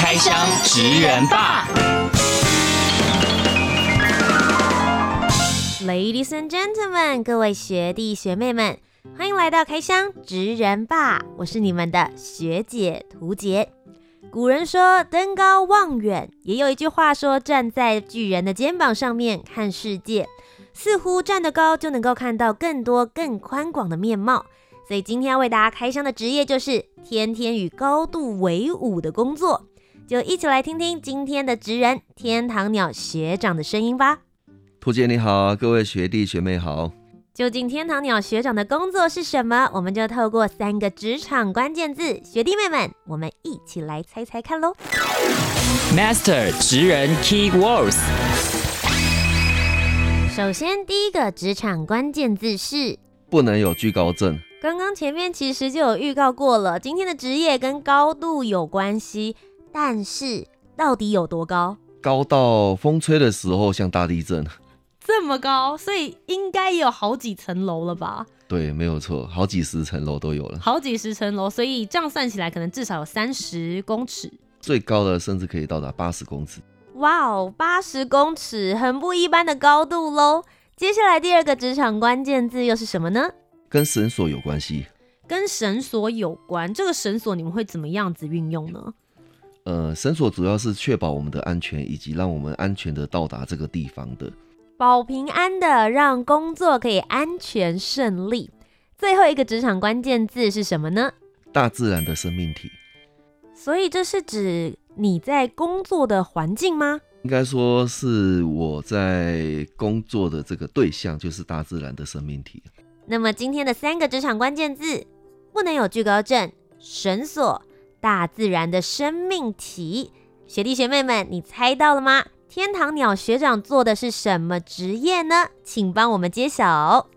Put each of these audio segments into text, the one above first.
开箱职人吧，Ladies and gentlemen，各位学弟学妹们，欢迎来到开箱职人吧，我是你们的学姐涂洁。古人说登高望远，也有一句话说站在巨人的肩膀上面看世界。似乎站得高就能够看到更多更宽广的面貌，所以今天要为大家开箱的职业就是天天与高度为伍的工作，就一起来听听今天的职人天堂鸟学长的声音吧。兔姐你好，各位学弟学妹好。究竟天堂鸟学长的工作是什么？我们就透过三个职场关键字，学弟妹们，我们一起来猜猜看喽。Master 职人 Key Words。首先，第一个职场关键字是不能有惧高症。刚刚前面其实就有预告过了，今天的职业跟高度有关系，但是到底有多高？高到风吹的时候像大地震。这么高，所以应该也有好几层楼了吧？对，没有错，好几十层楼都有了。好几十层楼，所以这样算起来，可能至少有三十公尺。最高的甚至可以到达八十公尺。哇哦，八十公尺，很不一般的高度喽。接下来第二个职场关键字又是什么呢？跟绳索有关系。跟绳索有关，这个绳索你们会怎么样子运用呢？呃，绳索主要是确保我们的安全，以及让我们安全的到达这个地方的。保平安的，让工作可以安全顺利。最后一个职场关键字是什么呢？大自然的生命体。所以这是指。你在工作的环境吗？应该说是我在工作的这个对象，就是大自然的生命体。那么今天的三个职场关键字，不能有惧高症、绳索、大自然的生命体。学弟学妹们，你猜到了吗？天堂鸟学长做的是什么职业呢？请帮我们揭晓。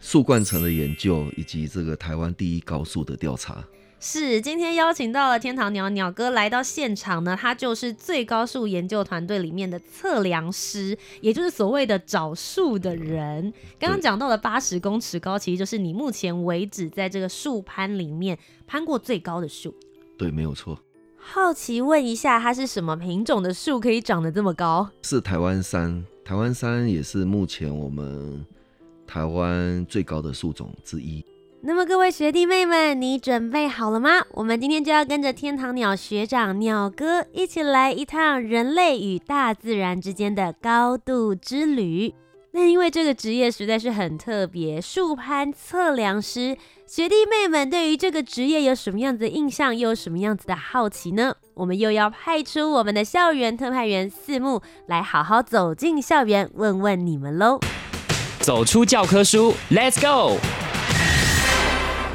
树冠层的研究以及这个台湾第一高速的调查。是，今天邀请到了天堂鸟鸟哥来到现场呢，他就是最高树研究团队里面的测量师，也就是所谓的找树的人。刚刚讲到的八十公尺高，其实就是你目前为止在这个树攀里面攀过最高的树。对，没有错。好奇问一下，它是什么品种的树可以长得这么高？是台湾杉，台湾杉也是目前我们台湾最高的树种之一。那么各位学弟妹们，你准备好了吗？我们今天就要跟着天堂鸟学长鸟哥一起来一趟人类与大自然之间的高度之旅。那因为这个职业实在是很特别，树攀测量师，学弟妹们对于这个职业有什么样子的印象，又有什么样子的好奇呢？我们又要派出我们的校园特派员四木来好好走进校园，问问你们喽。走出教科书，Let's go！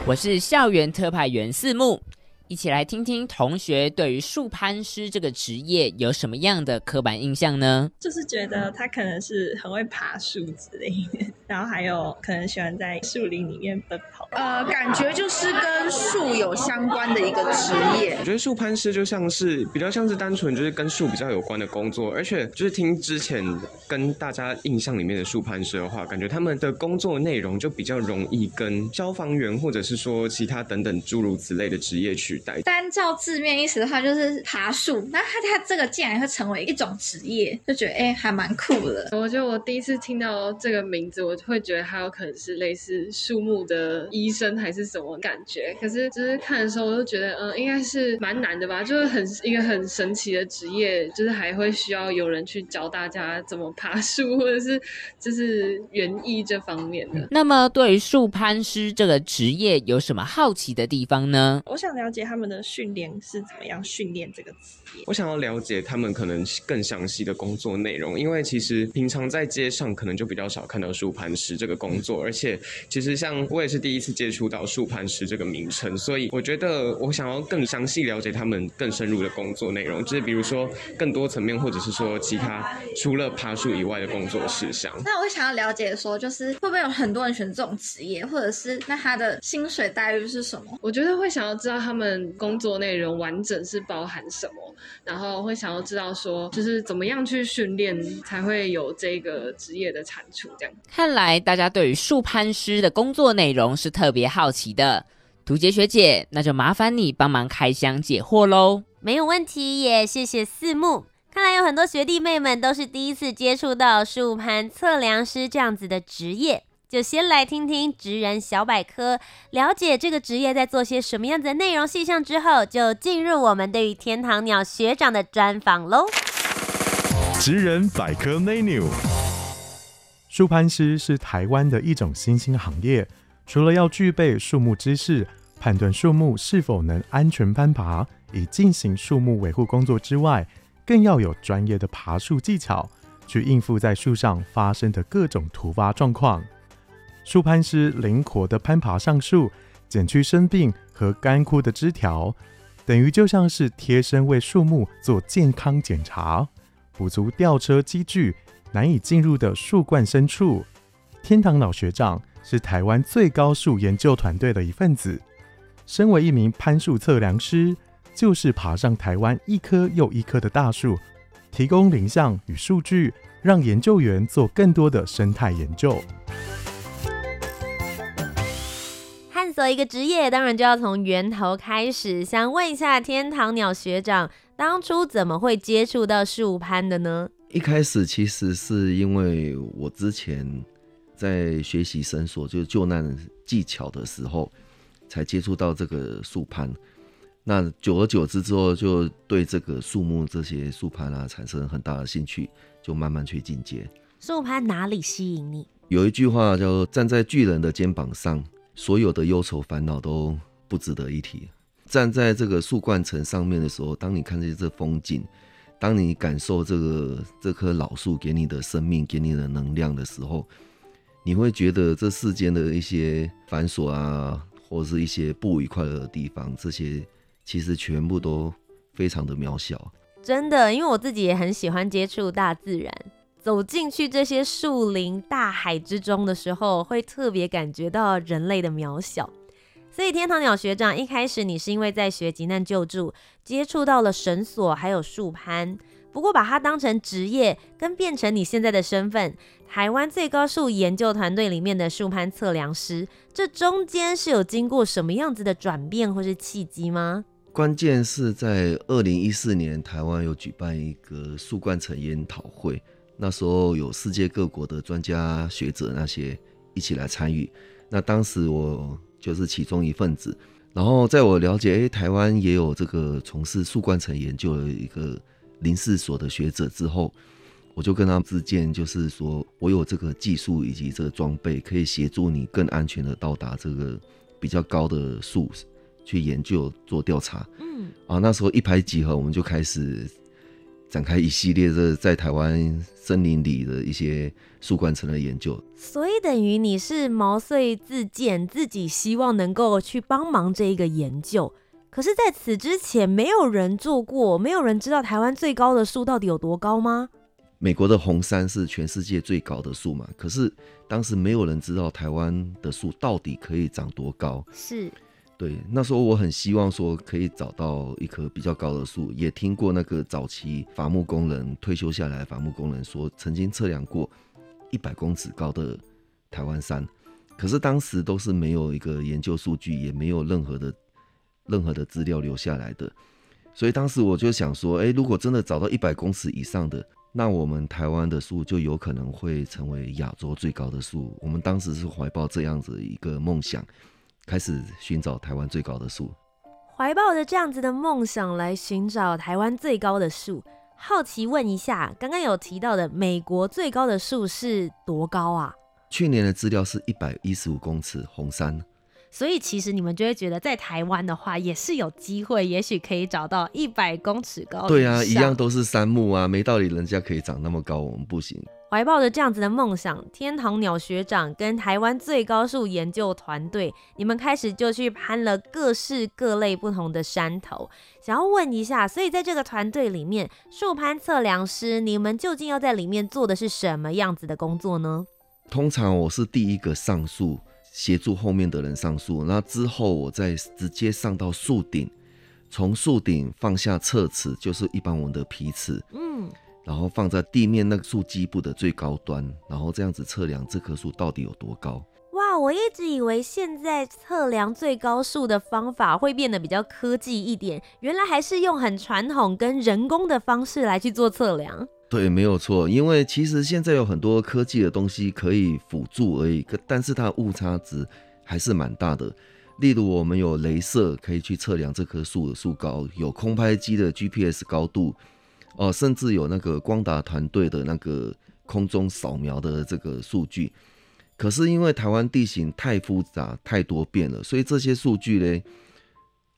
我是校园特派员四木，一起来听听同学对于树攀师这个职业有什么样的刻板印象呢？就是觉得他可能是很会爬树之类的，然后还有可能喜欢在树林里面奔跑。呃，感觉就是跟树有相关的一个职业。我觉得树攀师就像是比较像是单纯就是跟树比较有关的工作，而且就是听之前跟大家印象里面的树攀师的话，感觉他们的工作内容就比较容易跟消防员或者是说其他等等诸如此类的职业取代。单照字面意思的话，就是爬树。那他他这个竟然会成为一种职业，就觉得哎、欸，还蛮酷的。我觉得我第一次听到这个名字，我会觉得他有可能是类似树木的医生还是什么感觉。可是就是看的时候，我就觉得嗯，应该是蛮难的吧，就是很一个很神奇的职业，就是还会需要有人去教大家怎么爬树，或者是就是园艺这方面的。那么对于树攀师这个职业有什么好奇的地方呢？我想了解他们的训练是怎么样训练这个职业。我想要了解他们可能更详细的工作内容，因为其实平常在街上可能就比较少看到树攀攀师这个工作，而且其实像我也是第一次接触到树攀石这个名称，所以我觉得我想要更详细了解他们更深入的工作内容，就是比如说更多层面，或者是说其他除了爬树以外的工作事项。那我想要了解说，就是会不会有很多人选这种职业，或者是那他的薪水待遇是什么？我觉得会想要知道他们工作内容完整是包含什么，然后会想要知道说，就是怎么样去训练才会有这个职业的产出。这样看来大家对于树攀师的工作内容是特别好奇的。图杰学姐，那就麻烦你帮忙开箱解惑喽。没有问题，也谢谢四木。看来有很多学弟妹们都是第一次接触到树攀测量师这样子的职业。就先来听听职人小百科，了解这个职业在做些什么样子的内容细项之后，就进入我们对于天堂鸟学长的专访喽。职人百科 menu，树攀师是台湾的一种新兴行业，除了要具备树木知识，判断树木是否能安全攀爬，以进行树木维护工作之外，更要有专业的爬树技巧，去应付在树上发生的各种突发状况。树攀师灵活地攀爬上树，剪去生病和干枯的枝条，等于就像是贴身为树木做健康检查，补足吊车机具难以进入的树冠深处。天堂鸟学长是台湾最高树研究团队的一份子，身为一名攀树测量师，就是爬上台湾一棵又一棵的大树，提供林相与数据，让研究员做更多的生态研究。探索一个职业，当然就要从源头开始。想问一下天堂鸟学长，当初怎么会接触到树攀的呢？一开始其实是因为我之前在学习绳索，就是救难技巧的时候，才接触到这个树攀。那久而久之之后，就对这个树木这些树攀啊产生很大的兴趣，就慢慢去进阶。树攀哪里吸引你？有一句话叫“站在巨人的肩膀上”。所有的忧愁烦恼都不值得一提。站在这个树冠层上面的时候，当你看见这风景，当你感受这个这棵老树给你的生命、给你的能量的时候，你会觉得这世间的一些繁琐啊，或是一些不愉快的地方，这些其实全部都非常的渺小。真的，因为我自己也很喜欢接触大自然。走进去这些树林、大海之中的时候，会特别感觉到人类的渺小。所以，天堂鸟学长一开始你是因为在学急难救助，接触到了绳索还有树攀，不过把它当成职业，跟变成你现在的身份——台湾最高树研究团队里面的树攀测量师，这中间是有经过什么样子的转变或是契机吗？关键是在二零一四年，台湾有举办一个树冠层研讨会。那时候有世界各国的专家学者那些一起来参与，那当时我就是其中一份子。然后在我了解，诶，台湾也有这个从事树冠层研究的一个林氏所的学者之后，我就跟他们自荐，就是说我有这个技术以及这个装备，可以协助你更安全的到达这个比较高的树去研究做调查。嗯，啊，那时候一拍即合，我们就开始。展开一系列的在台湾森林里的一些树冠层的研究，所以等于你是毛遂自荐，自己希望能够去帮忙这一个研究。可是，在此之前，没有人做过，没有人知道台湾最高的树到底有多高吗？美国的红杉是全世界最高的树嘛？可是当时没有人知道台湾的树到底可以长多高。是。对，那时候我很希望说可以找到一棵比较高的树，也听过那个早期伐木工人退休下来，伐木工人说曾经测量过一百公尺高的台湾山，可是当时都是没有一个研究数据，也没有任何的任何的资料留下来的，所以当时我就想说，哎，如果真的找到一百公尺以上的，那我们台湾的树就有可能会成为亚洲最高的树。我们当时是怀抱这样子一个梦想。开始寻找台湾最高的树，怀抱着这样子的梦想来寻找台湾最高的树。好奇问一下，刚刚有提到的美国最高的树是多高啊？去年的资料是一百一十五公尺红杉，所以其实你们就会觉得，在台湾的话，也是有机会，也许可以找到一百公尺高。对啊，一样都是杉木啊，没道理人家可以长那么高，我们不行。怀抱着这样子的梦想，天堂鸟学长跟台湾最高树研究团队，你们开始就去攀了各式各类不同的山头。想要问一下，所以在这个团队里面，树攀测量师，你们究竟要在里面做的是什么样子的工作呢？通常我是第一个上树，协助后面的人上树，那之后我再直接上到树顶，从树顶放下测尺，就是一般我们的皮尺，嗯。然后放在地面那个树基部的最高端，然后这样子测量这棵树到底有多高。哇，我一直以为现在测量最高树的方法会变得比较科技一点，原来还是用很传统跟人工的方式来去做测量。对，没有错，因为其实现在有很多科技的东西可以辅助而已，但是它的误差值还是蛮大的。例如，我们有镭射可以去测量这棵树的树高，有空拍机的 GPS 高度。哦，甚至有那个光达团队的那个空中扫描的这个数据，可是因为台湾地形太复杂、太多变了，所以这些数据呢，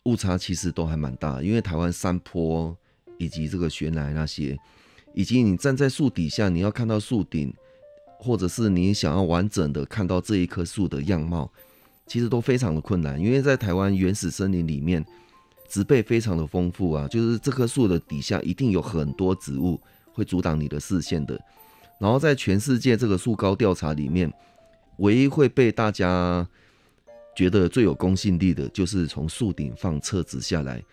误差其实都还蛮大。因为台湾山坡以及这个悬崖那些，以及你站在树底下，你要看到树顶，或者是你想要完整的看到这一棵树的样貌，其实都非常的困难。因为在台湾原始森林里面。植被非常的丰富啊，就是这棵树的底下一定有很多植物会阻挡你的视线的。然后在全世界这个树高调查里面，唯一会被大家觉得最有公信力的，就是从树顶放册子下来，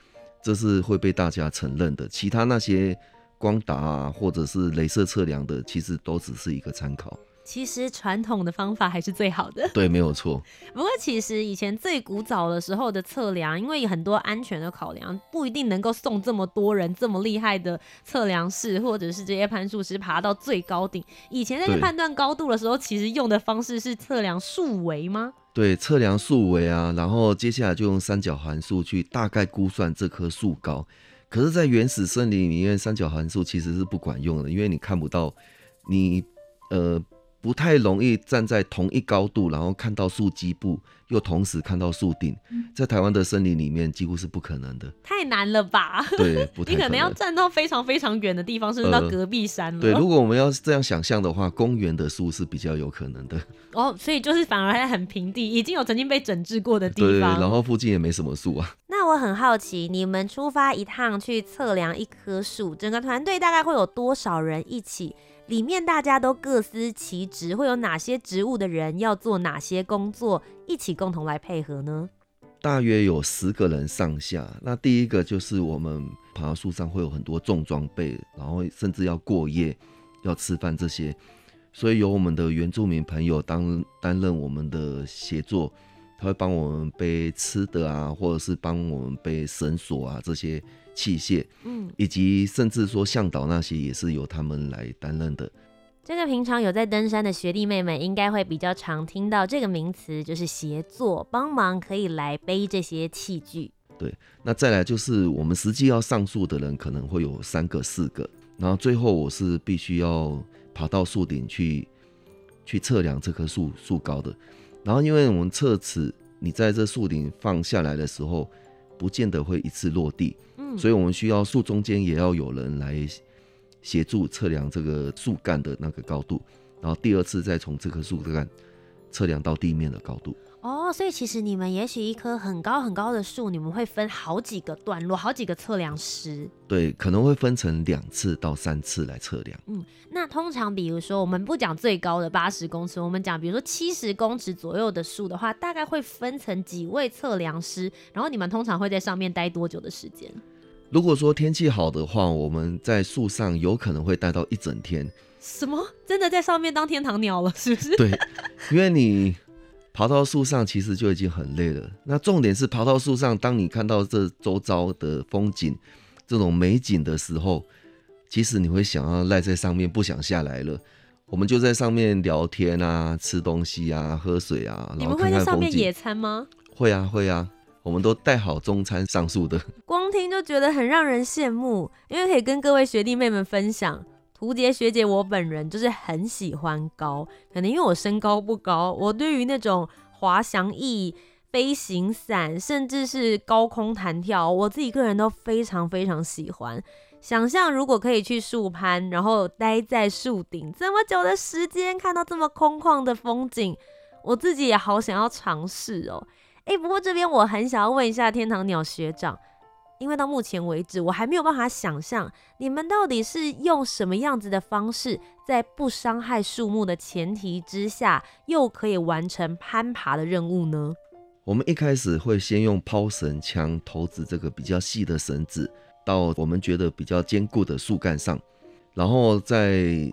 这是会被大家承认的。其他那些光达啊，或者是镭射测量的，其实都只是一个参考。其实传统的方法还是最好的。对，没有错。不过其实以前最古早的时候的测量，因为有很多安全的考量，不一定能够送这么多人这么厉害的测量师或者是这些攀树师爬到最高顶。以前在判断高度的时候，其实用的方式是测量树围吗？对，测量树围啊，然后接下来就用三角函数去大概估算这棵树高。可是，在原始森林里面，三角函数其实是不管用的，因为你看不到你呃。不太容易站在同一高度，然后看到树基部，又同时看到树顶，在台湾的森林里面几乎是不可能的。太难了吧？对，不太可能。你可能要站到非常非常远的地方，甚至到隔壁山了。呃。对，如果我们要是这样想象的话，公园的树是比较有可能的。哦，所以就是反而还很平地，已经有曾经被整治过的地方。对，然后附近也没什么树啊。那我很好奇，你们出发一趟去测量一棵树，整个团队大概会有多少人一起？里面大家都各司其职，会有哪些职务的人要做哪些工作，一起共同来配合呢？大约有十个人上下。那第一个就是我们爬树上会有很多重装备，然后甚至要过夜、要吃饭这些，所以由我们的原住民朋友当担任我们的协作，他会帮我们背吃的啊，或者是帮我们背绳索啊这些。器械，嗯，以及甚至说向导那些也是由他们来担任的。这个平常有在登山的学弟妹们应该会比较常听到这个名词，就是协作帮忙可以来背这些器具。对，那再来就是我们实际要上树的人可能会有三个、四个，然后最后我是必须要爬到树顶去去测量这棵树树高的。然后因为我们测尺，你在这树顶放下来的时候，不见得会一次落地。嗯所以，我们需要树中间也要有人来协助测量这个树干的那个高度，然后第二次再从这棵树干测量到地面的高度。哦，所以其实你们也许一棵很高很高的树，你们会分好几个段落，好几个测量师。对，可能会分成两次到三次来测量。嗯，那通常比如说我们不讲最高的八十公尺，我们讲比如说七十公尺左右的树的话，大概会分成几位测量师，然后你们通常会在上面待多久的时间？如果说天气好的话，我们在树上有可能会待到一整天。什么？真的在上面当天堂鸟了，是不是？对，因为你爬到树上其实就已经很累了。那重点是爬到树上，当你看到这周遭的风景、这种美景的时候，其实你会想要赖在上面，不想下来了。我们就在上面聊天啊，吃东西啊，喝水啊，然后看看风景。你们会在上面野餐吗？会啊，会啊。我们都带好中餐上树的，光听就觉得很让人羡慕。因为可以跟各位学弟妹们分享，蝴蝶学姐我本人就是很喜欢高，可能因为我身高不高，我对于那种滑翔翼飞行伞，甚至是高空弹跳，我自己个人都非常非常喜欢。想象如果可以去树攀，然后待在树顶这么久的时间，看到这么空旷的风景，我自己也好想要尝试哦。诶，不过这边我很想要问一下天堂鸟学长。因为到目前为止，我还没有办法想象你们到底是用什么样子的方式，在不伤害树木的前提之下，又可以完成攀爬的任务呢？我们一开始会先用抛绳枪投掷这个比较细的绳子到我们觉得比较坚固的树干上，然后再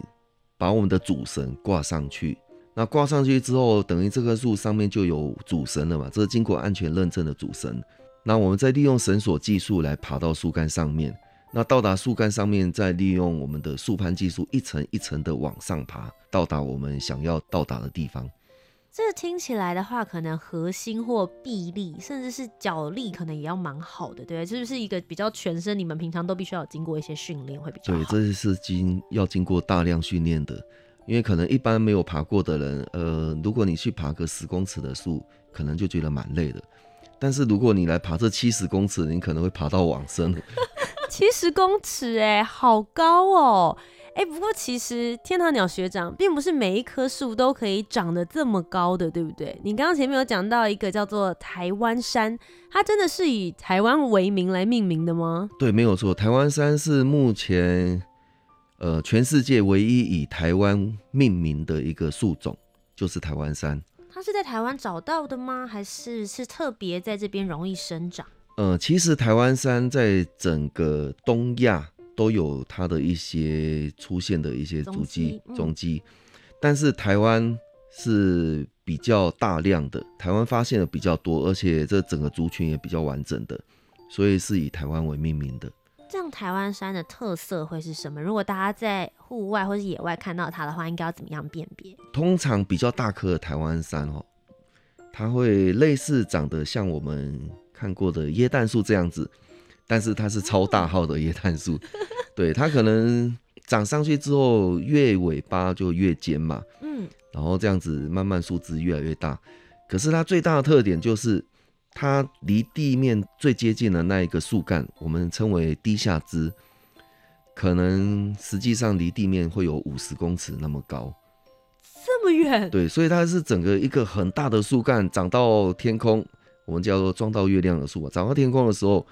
把我们的主绳挂上去。那挂上去之后，等于这棵树上面就有主绳了嘛？这是经过安全认证的主绳。那我们再利用绳索技术来爬到树干上面，那到达树干上面，再利用我们的树攀技术一层一层的往上爬，到达我们想要到达的地方。这听起来的话，可能核心或臂力，甚至是脚力，可能也要蛮好的，对，这就是一个比较全身，你们平常都必须要经过一些训练会比较好。对，这是经要经过大量训练的，因为可能一般没有爬过的人，呃，如果你去爬个十公尺的树，可能就觉得蛮累的。但是如果你来爬这七十公尺，你可能会爬到往生。七十公尺，哎，好高哦！哎，不过其实天堂鸟学长并不是每一棵树都可以长得这么高的，对不对？你刚刚前面有讲到一个叫做台湾山，它真的是以台湾为名来命名的吗？对，没有错，台湾山是目前呃全世界唯一以台湾命名的一个树种，就是台湾山。它是在台湾找到的吗？还是是特别在这边容易生长？呃，其实台湾山在整个东亚都有它的一些出现的一些足迹踪迹，但是台湾是比较大量的，台湾发现的比较多，而且这整个族群也比较完整的，所以是以台湾为命名的。这样台湾山的特色会是什么？如果大家在户外或是野外看到它的话，应该要怎么样辨别？通常比较大颗的台湾山哦，它会类似长得像我们看过的椰蛋树这样子，但是它是超大号的椰蛋树。对，它可能长上去之后，越尾巴就越尖嘛。嗯，然后这样子慢慢树枝越来越大。可是它最大的特点就是。它离地面最接近的那一个树干，我们称为低下枝，可能实际上离地面会有五十公尺那么高，这么远？对，所以它是整个一个很大的树干长到天空，我们叫做撞到月亮的树，长到天空的时候，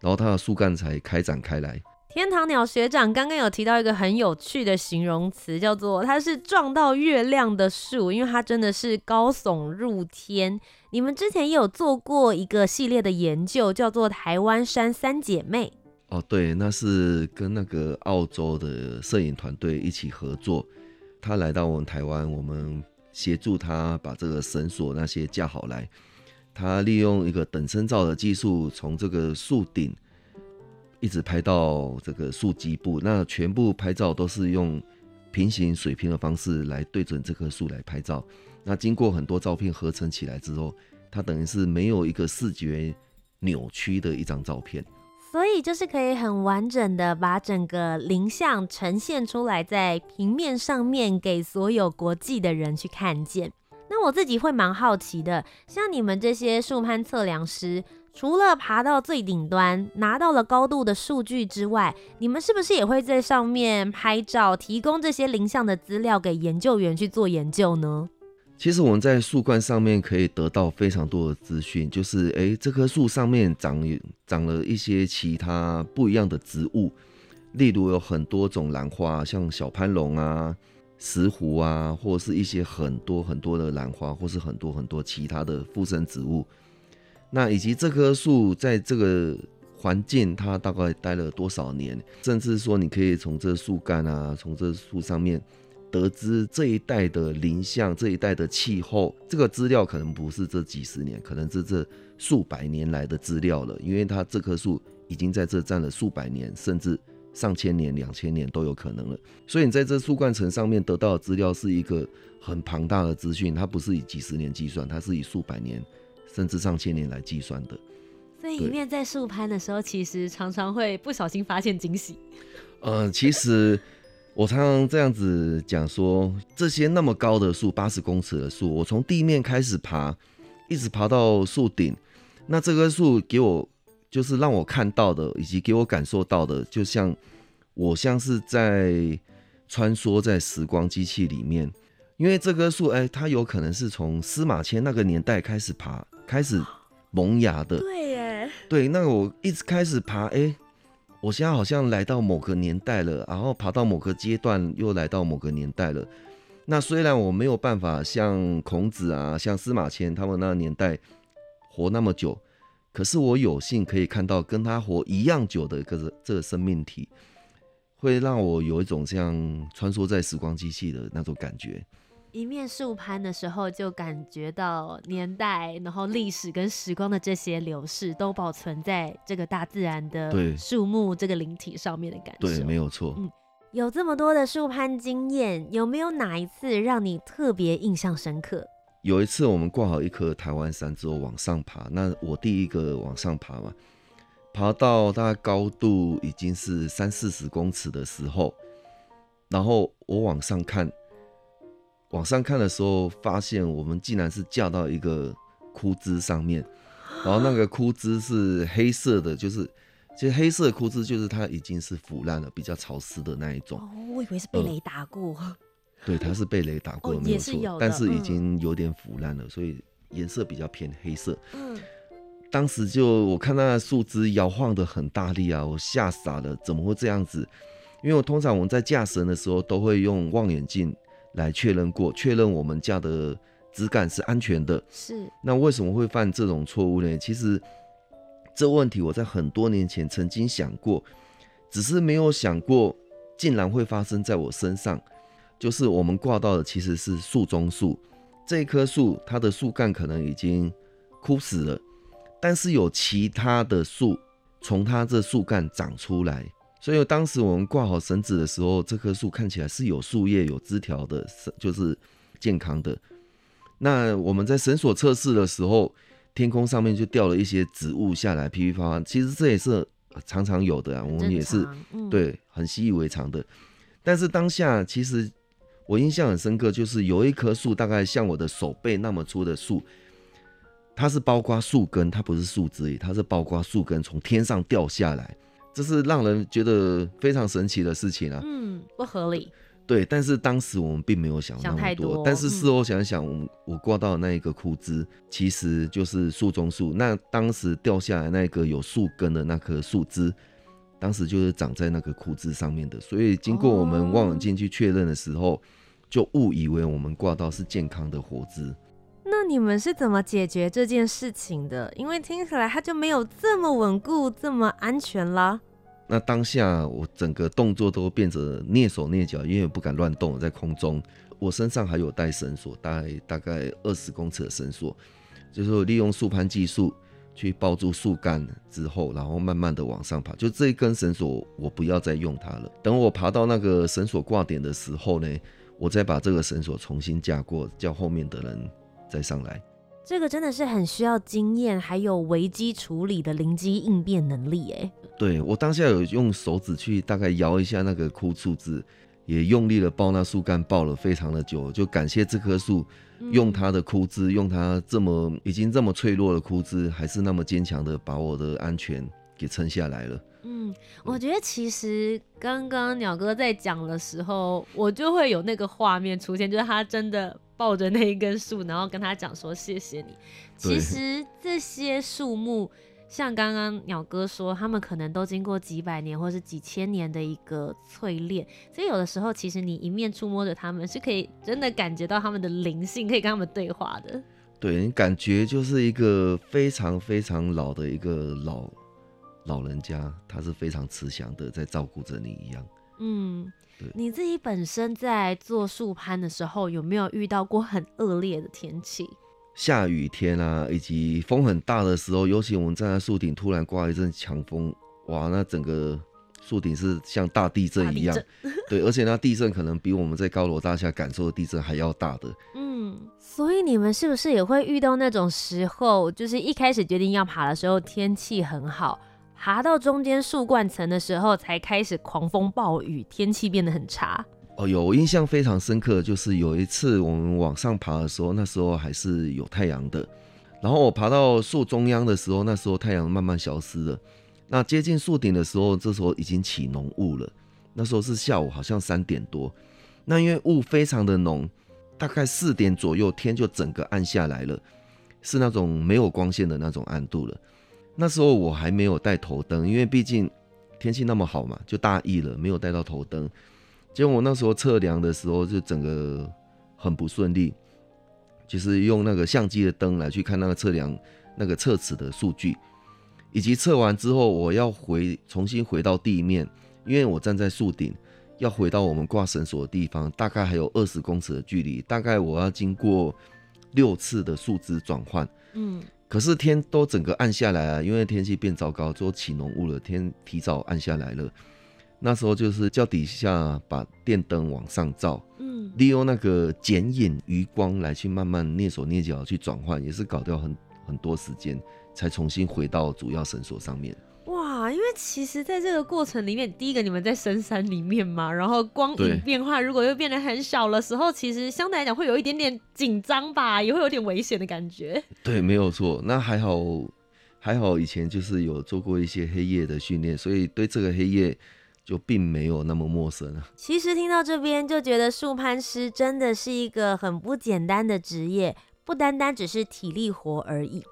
然后它的树干才开展开来。天堂鸟学长刚刚有提到一个很有趣的形容词，叫做它是撞到月亮的树，因为它真的是高耸入天。你们之前也有做过一个系列的研究，叫做台湾山三姐妹。哦，对，那是跟那个澳洲的摄影团队一起合作，他来到我们台湾，我们协助他把这个绳索那些架好来，他利用一个等身照的技术，从这个树顶。一直拍到这个树基部，那全部拍照都是用平行水平的方式来对准这棵树来拍照。那经过很多照片合成起来之后，它等于是没有一个视觉扭曲的一张照片。所以就是可以很完整的把整个林相呈现出来在平面上面，给所有国际的人去看见。那我自己会蛮好奇的，像你们这些树攀测量师。除了爬到最顶端拿到了高度的数据之外，你们是不是也会在上面拍照，提供这些林相的资料给研究员去做研究呢？其实我们在树冠上面可以得到非常多的资讯，就是诶，这棵树上面长长了一些其他不一样的植物，例如有很多种兰花，像小攀龙啊、石斛啊，或者是一些很多很多的兰花，或是很多很多其他的附生植物。那以及这棵树在这个环境，它大概待了多少年？甚至说，你可以从这树干啊，从这树上面得知这一代的林相、这一代的气候。这个资料可能不是这几十年，可能是这数百年来的资料了，因为它这棵树已经在这站了数百年，甚至上千年、两千年都有可能了。所以你在这树冠层上面得到的资料是一个很庞大的资讯，它不是以几十年计算，它是以数百年。甚至上千年来计算的，所以一面在树攀的时候，其实常常会不小心发现惊喜。呃，其实我常常这样子讲说，这些那么高的树，八十公尺的树，我从地面开始爬，一直爬到树顶。那这棵树给我就是让我看到的，以及给我感受到的，就像我像是在穿梭在时光机器里面。因为这棵树，哎，它有可能是从司马迁那个年代开始爬，开始萌芽的。对耶，对，那我一直开始爬，哎，我现在好像来到某个年代了，然后爬到某个阶段，又来到某个年代了。那虽然我没有办法像孔子啊，像司马迁他们那个年代活那么久，可是我有幸可以看到跟他活一样久的一个这个生命体，会让我有一种像穿梭在时光机器的那种感觉。一面树攀的时候，就感觉到年代，然后历史跟时光的这些流逝，都保存在这个大自然的树木这个灵体上面的感觉。对，没有错。嗯，有这么多的树攀经验，有没有哪一次让你特别印象深刻？有一次，我们挂好一颗台湾杉之后往上爬，那我第一个往上爬嘛，爬到大概高度已经是三四十公尺的时候，然后我往上看。往上看的时候，发现我们竟然是架到一个枯枝上面，然后那个枯枝是黑色的，就是其实黑色的枯枝就是它已经是腐烂了，比较潮湿的那一种。哦，我以为是被雷打过。呃、对，它是被雷打过的，没有错，但是已经有点腐烂了，嗯、所以颜色比较偏黑色。嗯，当时就我看那个树枝摇晃的很大力啊，我吓傻了，怎么会这样子？因为我通常我们在架绳的时候都会用望远镜。来确认过，确认我们架的枝干是安全的。是。那为什么会犯这种错误呢？其实这问题我在很多年前曾经想过，只是没有想过竟然会发生在我身上。就是我们挂到的其实是树中树，这棵树它的树干可能已经枯死了，但是有其他的树从它这树干长出来。所以当时我们挂好绳子的时候，这棵树看起来是有树叶、有枝条的，就是健康的。那我们在绳索测试的时候，天空上面就掉了一些植物下来，噼噼啪啪。其实这也是常常有的啊，我们也是对很习以为常的。但是当下其实我印象很深刻，就是有一棵树，大概像我的手背那么粗的树，它是包括树根，它不是树枝，它是包括树根从天上掉下来。这是让人觉得非常神奇的事情啊！嗯，不合理。对，但是当时我们并没有想那么多。太多。但是事后想想，我我挂到的那一个枯枝，其实就是树中树。那当时掉下来那个有树根的那棵树枝，当时就是长在那个枯枝上面的。所以经过我们望远镜去确认的时候，就误以为我们挂到是健康的活枝。你们是怎么解决这件事情的？因为听起来它就没有这么稳固、这么安全啦。那当下我整个动作都变得蹑手蹑脚，因为不敢乱动，在空中。我身上还有带绳索，大概大概二十公尺的绳索，就是利用树攀技术去抱住树干之后，然后慢慢的往上爬。就这一根绳索，我不要再用它了。等我爬到那个绳索挂点的时候呢，我再把这个绳索重新架过，叫后面的人。再上来，这个真的是很需要经验，还有危机处理的灵机应变能力。哎，对，我当下有用手指去大概摇一下那个枯树枝，也用力的抱那树干，抱了非常的久。就感谢这棵树，用它的枯枝，用它这么已经这么脆弱的枯枝，还是那么坚强的把我的安全给撑下来了。嗯，我觉得其实刚刚鸟哥在讲的时候，我就会有那个画面出现，就是他真的。抱着那一根树，然后跟他讲说：“谢谢你。”其实这些树木，像刚刚鸟哥说，他们可能都经过几百年或是几千年的一个淬炼，所以有的时候，其实你一面触摸着他们，是可以真的感觉到他们的灵性，可以跟他们对话的。对，你感觉就是一个非常非常老的一个老老人家，他是非常慈祥的，在照顾着你一样。嗯。你自己本身在做树攀的时候，有没有遇到过很恶劣的天气？下雨天啊，以及风很大的时候，尤其我们站在树顶，突然刮一阵强风，哇，那整个树顶是像大地震一样。对，而且那地震可能比我们在高楼大厦感受的地震还要大的。嗯，所以你们是不是也会遇到那种时候，就是一开始决定要爬的时候，天气很好。爬到中间树冠层的时候，才开始狂风暴雨，天气变得很差。哦，有，我印象非常深刻，就是有一次我们往上爬的时候，那时候还是有太阳的，然后我爬到树中央的时候，那时候太阳慢慢消失了。那接近树顶的时候，这时候已经起浓雾了。那时候是下午，好像三点多。那因为雾非常的浓，大概四点左右天就整个暗下来了，是那种没有光线的那种暗度了。那时候我还没有带头灯，因为毕竟天气那么好嘛，就大意了，没有带到头灯。结果我那时候测量的时候，就整个很不顺利，就是用那个相机的灯来去看那个测量那个测尺的数据，以及测完之后我要回重新回到地面，因为我站在树顶，要回到我们挂绳索的地方，大概还有二十公尺的距离，大概我要经过六次的树枝转换。嗯。可是天都整个暗下来啊，因为天气变糟糕，就起浓雾了，天提早暗下来了。那时候就是叫底下把电灯往上照，嗯，利用那个剪影余光来去慢慢蹑手蹑脚去转换，也是搞掉很很多时间，才重新回到主要绳索上面。哇，因为其实，在这个过程里面，第一个你们在深山里面嘛，然后光影变化，如果又变得很小的时候，其实相对来讲会有一点点紧张吧，也会有点危险的感觉。对，没有错。那还好，还好以前就是有做过一些黑夜的训练，所以对这个黑夜就并没有那么陌生啊。其实听到这边就觉得树攀师真的是一个很不简单的职业，不单单只是体力活而已。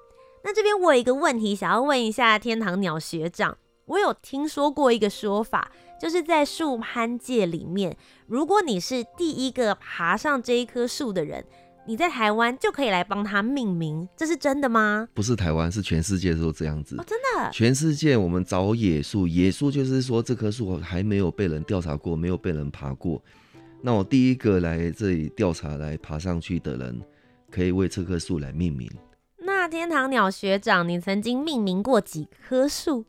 那这边我有一个问题想要问一下天堂鸟学长，我有听说过一个说法，就是在树攀界里面，如果你是第一个爬上这一棵树的人，你在台湾就可以来帮它命名，这是真的吗？不是台湾，是全世界都这样子。哦，真的？全世界我们找野树，野树就是说这棵树还没有被人调查过，没有被人爬过，那我第一个来这里调查来爬上去的人，可以为这棵树来命名。那天堂鸟学长，你曾经命名过几棵树？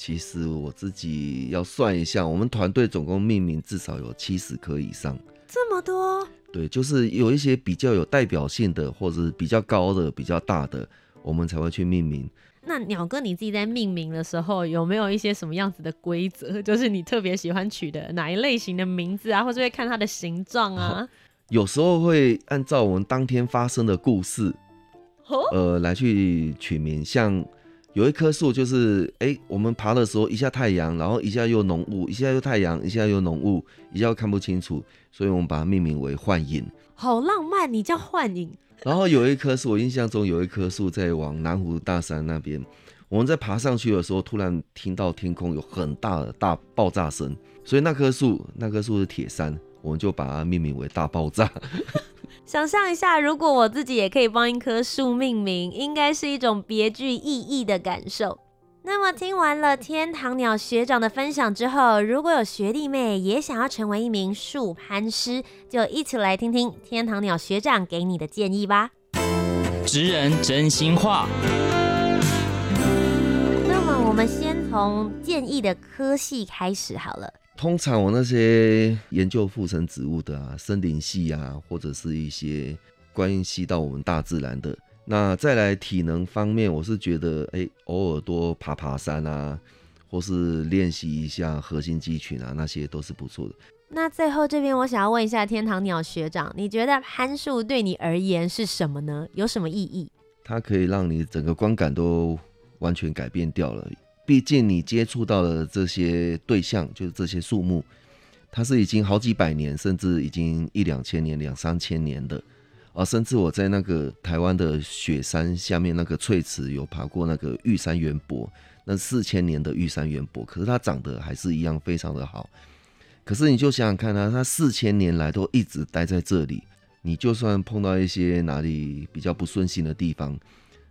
其实我自己要算一下，我们团队总共命名至少有七十颗以上。这么多？对，就是有一些比较有代表性的，或者是比较高的、比较大的，我们才会去命名。那鸟哥你自己在命名的时候，有没有一些什么样子的规则？就是你特别喜欢取的哪一类型的名字啊，或者会看它的形状啊？有时候会按照我们当天发生的故事。呃，来去取名，像有一棵树，就是哎、欸，我们爬的时候一下太阳，然后一下又浓雾，一下又太阳，一下又浓雾，一下又看不清楚，所以我们把它命名为幻影。好浪漫，你叫幻影。然后有一棵树，我印象中有一棵树在往南湖大山那边，我们在爬上去的时候，突然听到天空有很大的大爆炸声，所以那棵树，那棵树是铁山，我们就把它命名为大爆炸。想象一下，如果我自己也可以帮一棵树命名，应该是一种别具意义的感受。那么听完了天堂鸟学长的分享之后，如果有学弟妹也想要成为一名树攀师，就一起来听听天堂鸟学长给你的建议吧。职人真心话。那么我们先从建议的科系开始好了。通常我那些研究附生植物的啊，森林系啊，或者是一些关系到我们大自然的，那再来体能方面，我是觉得，哎、欸，偶尔多爬爬山啊，或是练习一下核心肌群啊，那些都是不错的。那最后这边，我想要问一下天堂鸟学长，你觉得攀树对你而言是什么呢？有什么意义？它可以让你整个观感都完全改变掉了。毕竟你接触到的这些对象，就是这些树木，它是已经好几百年，甚至已经一两千年、两三千年的。啊，甚至我在那个台湾的雪山下面那个翠池有爬过那个玉山圆柏，那四千年的玉山圆柏，可是它长得还是一样非常的好。可是你就想想看啊，它四千年来都一直待在这里，你就算碰到一些哪里比较不顺心的地方，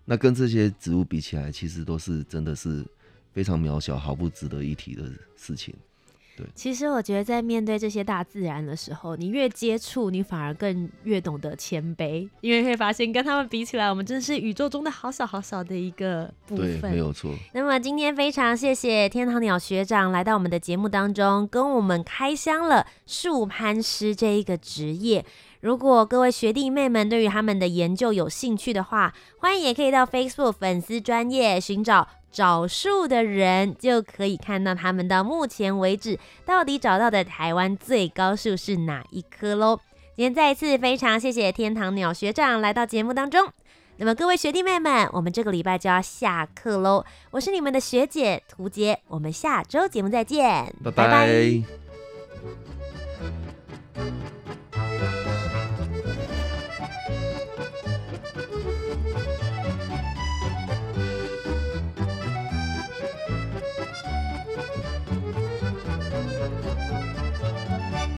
那跟这些植物比起来，其实都是真的是。非常渺小、毫不值得一提的事情。对，其实我觉得在面对这些大自然的时候，你越接触，你反而更越懂得谦卑，因为会发现跟他们比起来，我们真的是宇宙中的好小好小的一个部分。对，没有错。那么今天非常谢谢天堂鸟学长来到我们的节目当中，跟我们开箱了树攀师这一个职业。如果各位学弟妹们对于他们的研究有兴趣的话，欢迎也可以到 Facebook 粉丝专业寻找。找树的人就可以看到，他们到目前为止到底找到的台湾最高树是哪一棵喽。今天再一次非常谢谢天堂鸟学长来到节目当中。那么各位学弟妹们，我们这个礼拜就要下课喽。我是你们的学姐涂杰，我们下周节目再见，拜拜。